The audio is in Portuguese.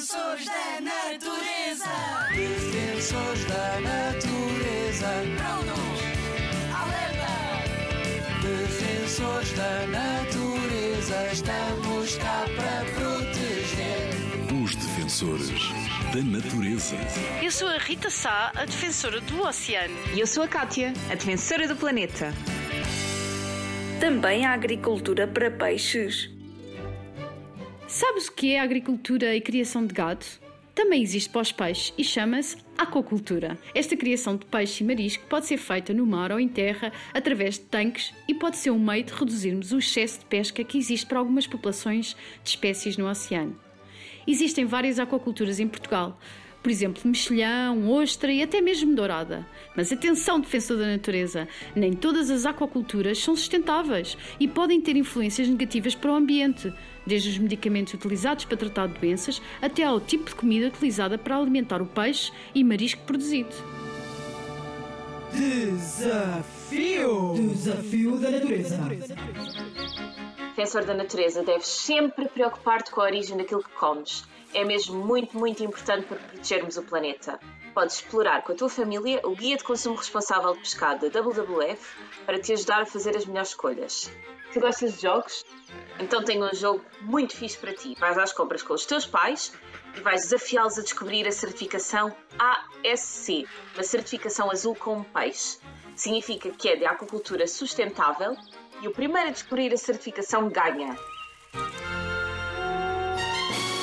Defensores da natureza. Defensores da natureza. Prontos. Alerta. Defensores da natureza. Estamos cá para proteger. Os defensores da natureza. Eu sou a Rita Sá, a defensora do oceano. E eu sou a Kátia, a defensora do planeta. Também a agricultura para peixes. Sabes o que é agricultura e criação de gado? Também existe para os peixes e chama-se aquacultura. Esta criação de peixe e marisco pode ser feita no mar ou em terra através de tanques e pode ser um meio de reduzirmos o excesso de pesca que existe para algumas populações de espécies no oceano. Existem várias aquaculturas em Portugal, por exemplo, mexilhão, ostra e até mesmo dourada. Mas atenção, defensor da natureza, nem todas as aquaculturas são sustentáveis e podem ter influências negativas para o ambiente, desde os medicamentos utilizados para tratar doenças até ao tipo de comida utilizada para alimentar o peixe e marisco produzido. Desafio! Desafio da natureza. Defensor da natureza, deves sempre preocupar-te com a origem daquilo que comes. É mesmo muito, muito importante para protegermos o planeta. Podes explorar com a tua família o Guia de Consumo Responsável de Pescado da WWF para te ajudar a fazer as melhores escolhas. Tu gostas de jogos? Então tenho um jogo muito fixe para ti. Vais às compras com os teus pais e vais desafiá-los a descobrir a certificação ASC, uma certificação azul como peixe. Significa que é de aquacultura sustentável e o primeiro a descobrir a certificação ganha.